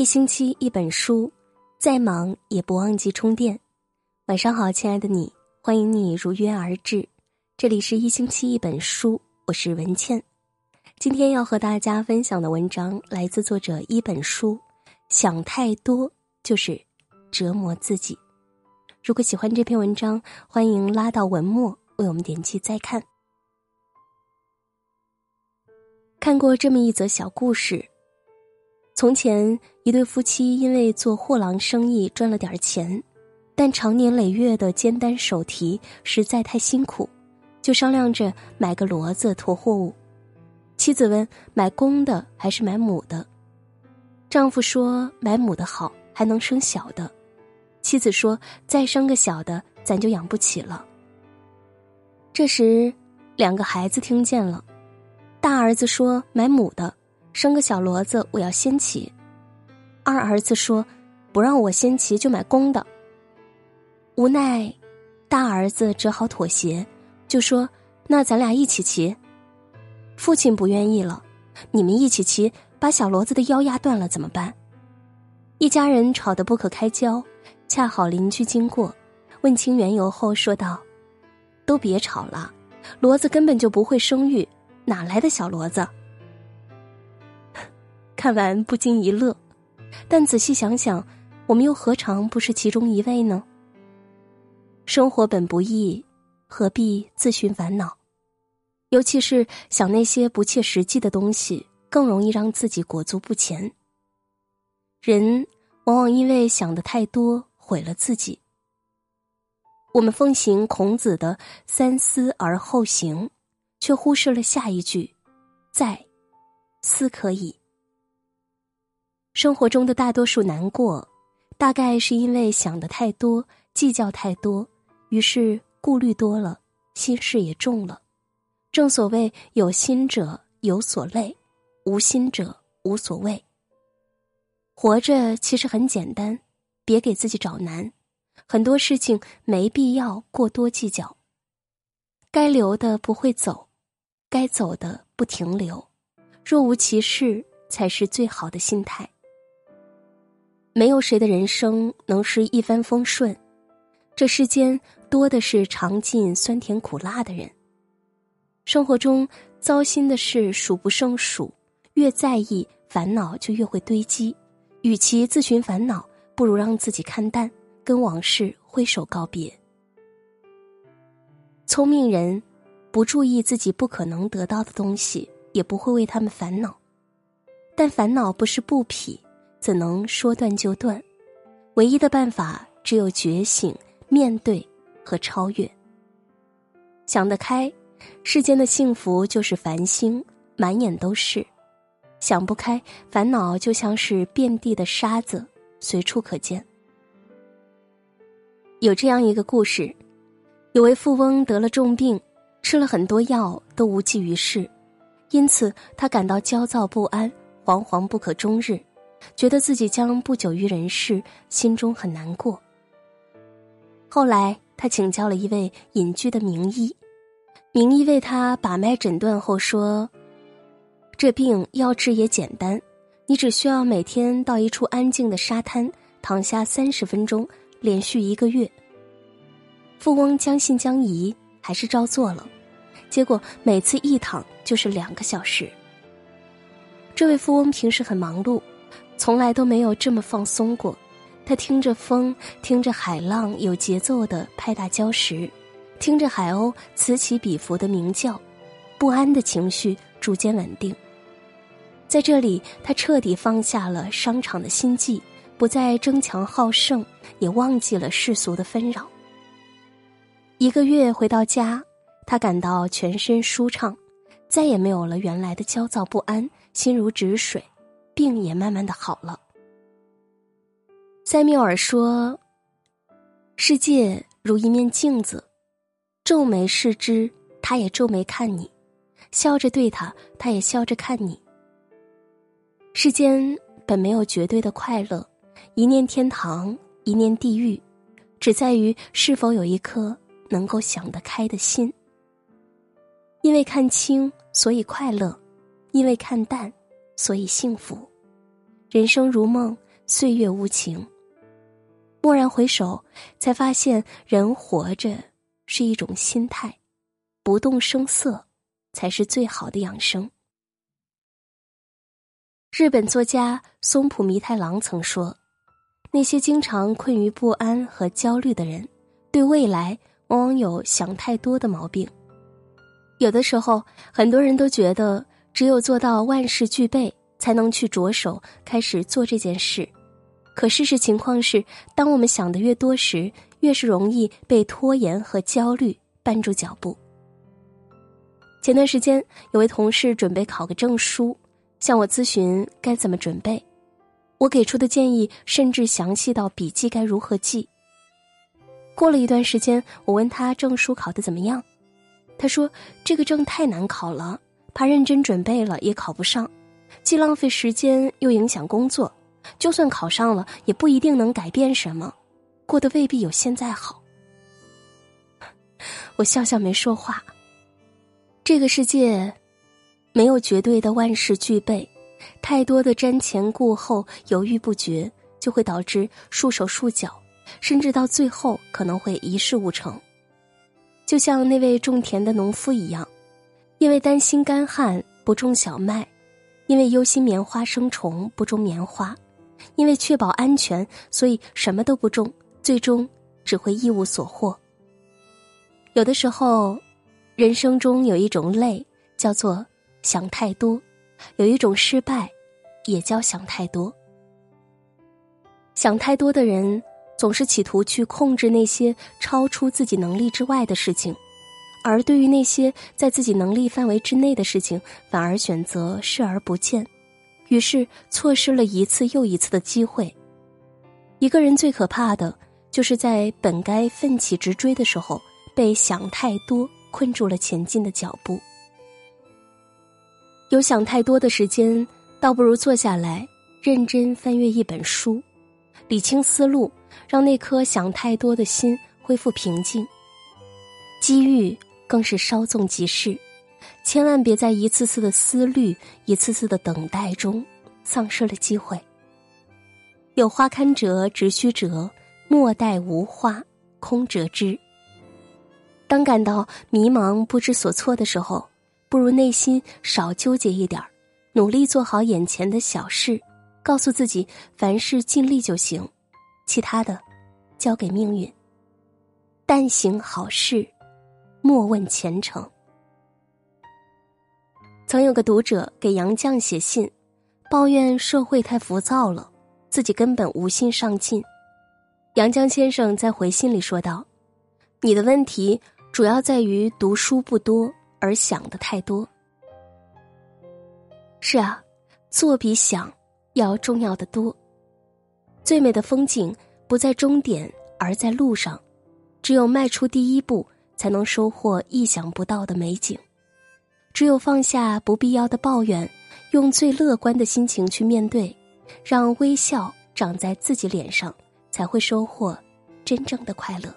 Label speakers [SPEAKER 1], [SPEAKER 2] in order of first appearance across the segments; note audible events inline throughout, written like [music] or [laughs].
[SPEAKER 1] 一星期一本书，再忙也不忘记充电。晚上好，亲爱的你，欢迎你如约而至。这里是一星期一本书，我是文倩。今天要和大家分享的文章来自作者一本书。想太多就是折磨自己。如果喜欢这篇文章，欢迎拉到文末为我们点击再看。看过这么一则小故事。从前，一对夫妻因为做货郎生意赚了点钱，但常年累月的肩担手提实在太辛苦，就商量着买个骡子驮货物。妻子问：“买公的还是买母的？”丈夫说：“买母的好，还能生小的。”妻子说：“再生个小的，咱就养不起了。”这时，两个孩子听见了，大儿子说：“买母的。”生个小骡子，我要先骑。二儿子说：“不让我先骑，就买公的。”无奈，大儿子只好妥协，就说：“那咱俩一起骑。”父亲不愿意了：“你们一起骑，把小骡子的腰压断了怎么办？”一家人吵得不可开交。恰好邻居经过，问清缘由后说道：“都别吵了，骡子根本就不会生育，哪来的小骡子？” [laughs] 看完不禁一乐，但仔细想想，我们又何尝不是其中一位呢？生活本不易，何必自寻烦恼？尤其是想那些不切实际的东西，更容易让自己裹足不前。人往往因为想的太多，毁了自己。我们奉行孔子的“三思而后行”，却忽视了下一句：“在，思可以。”生活中的大多数难过，大概是因为想的太多，计较太多，于是顾虑多了，心事也重了。正所谓有心者有所累，无心者无所谓。活着其实很简单，别给自己找难。很多事情没必要过多计较。该留的不会走，该走的不停留。若无其事，才是最好的心态。没有谁的人生能是一帆风顺，这世间多的是尝尽酸甜苦辣的人。生活中糟心的事数不胜数，越在意烦恼就越会堆积。与其自寻烦恼，不如让自己看淡，跟往事挥手告别。聪明人不注意自己不可能得到的东西，也不会为他们烦恼。但烦恼不是不匹。怎能说断就断？唯一的办法只有觉醒、面对和超越。想得开，世间的幸福就是繁星，满眼都是；想不开，烦恼就像是遍地的沙子，随处可见。有这样一个故事：有位富翁得了重病，吃了很多药都无济于事，因此他感到焦躁不安，惶惶不可终日。觉得自己将不久于人世，心中很难过。后来，他请教了一位隐居的名医，名医为他把脉诊断后说：“这病要治也简单，你只需要每天到一处安静的沙滩躺下三十分钟，连续一个月。”富翁将信将疑，还是照做了，结果每次一躺就是两个小时。这位富翁平时很忙碌。从来都没有这么放松过，他听着风，听着海浪，有节奏的拍打礁石，听着海鸥此起彼伏的鸣叫，不安的情绪逐渐稳定。在这里，他彻底放下了商场的心计，不再争强好胜，也忘记了世俗的纷扰。一个月回到家，他感到全身舒畅，再也没有了原来的焦躁不安，心如止水。病也慢慢的好了。塞缪尔说：“世界如一面镜子，皱眉视之，他也皱眉看你；笑着对他，他也笑着看你。世间本没有绝对的快乐，一念天堂，一念地狱，只在于是否有一颗能够想得开的心。因为看清，所以快乐；因为看淡，所以幸福。”人生如梦，岁月无情。蓦然回首，才发现人活着是一种心态，不动声色才是最好的养生。日本作家松浦弥太郎曾说：“那些经常困于不安和焦虑的人，对未来往往有想太多的毛病。有的时候，很多人都觉得只有做到万事俱备，才能去着手开始做这件事。”可事实情况是，当我们想的越多时，越是容易被拖延和焦虑绊住脚步。前段时间，有位同事准备考个证书，向我咨询该怎么准备。我给出的建议甚至详细到笔记该如何记。过了一段时间，我问他证书考得怎么样，他说这个证太难考了，怕认真准备了也考不上，既浪费时间又影响工作。就算考上了，也不一定能改变什么，过得未必有现在好。[laughs] 我笑笑没说话。这个世界没有绝对的万事俱备，太多的瞻前顾后、犹豫不决，就会导致束手束脚，甚至到最后可能会一事无成。就像那位种田的农夫一样，因为担心干旱不种小麦，因为忧心棉花生虫不种棉花。因为确保安全，所以什么都不种，最终只会一无所获。有的时候，人生中有一种累，叫做想太多；有一种失败，也叫想太多。想太多的人，总是企图去控制那些超出自己能力之外的事情，而对于那些在自己能力范围之内的事情，反而选择视而不见。于是错失了一次又一次的机会。一个人最可怕的，就是在本该奋起直追的时候，被想太多困住了前进的脚步。有想太多的时间，倒不如坐下来认真翻阅一本书，理清思路，让那颗想太多的心恢复平静。机遇更是稍纵即逝。千万别在一次次的思虑、一次次的等待中，丧失了机会。有花堪折直须折，莫待无花空折枝。当感到迷茫、不知所措的时候，不如内心少纠结一点努力做好眼前的小事，告诉自己凡事尽力就行，其他的交给命运。但行好事，莫问前程。曾有个读者给杨绛写信，抱怨社会太浮躁了，自己根本无心上进。杨绛先生在回信里说道：“你的问题主要在于读书不多，而想的太多。”是啊，做比想要重要的多。最美的风景不在终点，而在路上。只有迈出第一步，才能收获意想不到的美景。只有放下不必要的抱怨，用最乐观的心情去面对，让微笑长在自己脸上，才会收获真正的快乐。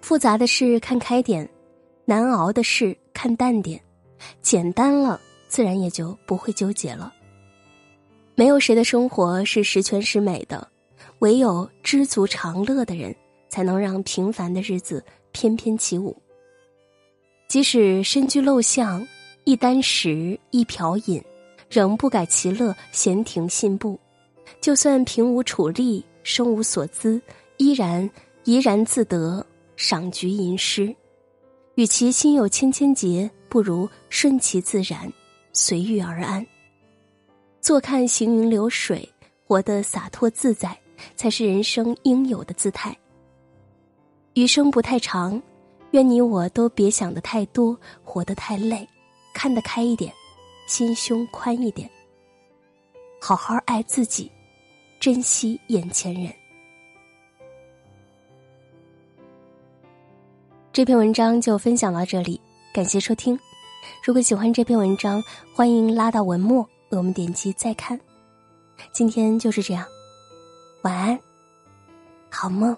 [SPEAKER 1] 复杂的事看开点，难熬的事看淡点，简单了，自然也就不会纠结了。没有谁的生活是十全十美的，唯有知足常乐的人，才能让平凡的日子翩翩起舞。即使身居陋巷，一箪食，一瓢饮，仍不改其乐，闲庭信步；就算贫无处立，生无所资，依然怡然自得，赏菊吟诗。与其心有千千结，不如顺其自然，随遇而安。坐看行云流水，活得洒脱自在，才是人生应有的姿态。余生不太长。愿你我都别想的太多，活得太累，看得开一点，心胸宽一点，好好爱自己，珍惜眼前人。这篇文章就分享到这里，感谢收听。如果喜欢这篇文章，欢迎拉到文末为我们点击再看。今天就是这样，晚安，好梦。